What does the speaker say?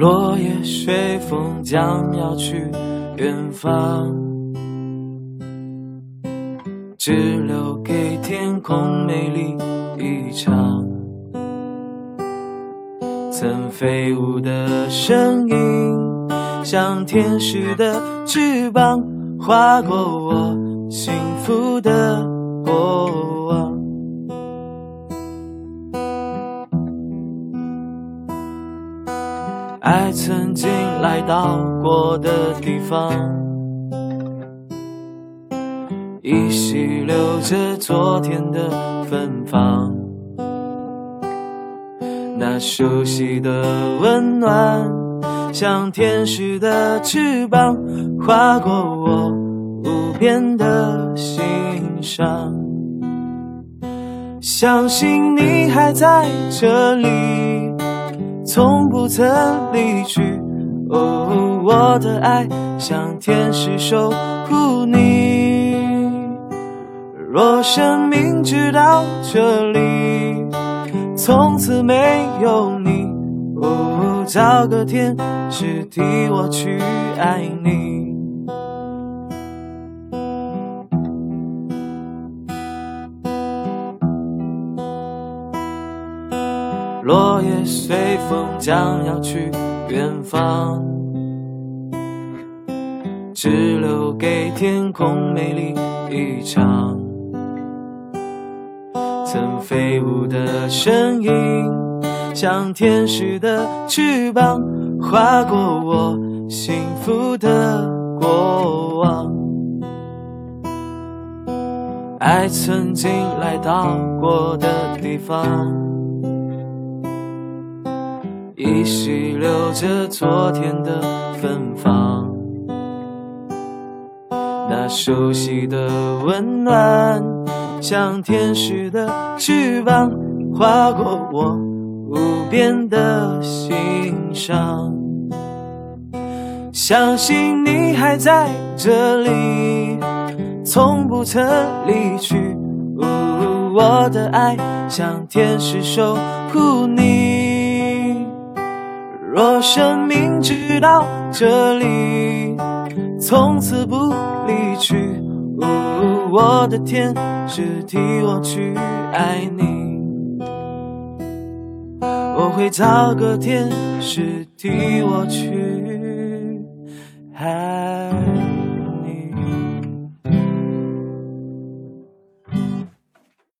落叶随风将要去远方，只留给天空美丽一场。曾飞舞的声音，像天使的翅膀，划过我幸福的爱曾经来到过的地方，依稀留着昨天的芬芳。那熟悉的温暖，像天使的翅膀，划过我无边的心上。相信你还在这里。从不曾离去，哦，我的爱像天使守护你。若生命直到这里，从此没有你，哦，找个天使替我去爱你。落叶随风将要去远方，只留给天空美丽一场。曾飞舞的身影，像天使的翅膀，划过我幸福的过往。爱曾经来到过的地方。依稀留着昨天的芬芳，那熟悉的温暖，像天使的翅膀，划过我无边的心上。相信你还在这里，从不曾离去。我的爱像天使守护你。若生命直到这里，从此不离去，我的天使替我去爱你，我会找个天使替我去爱。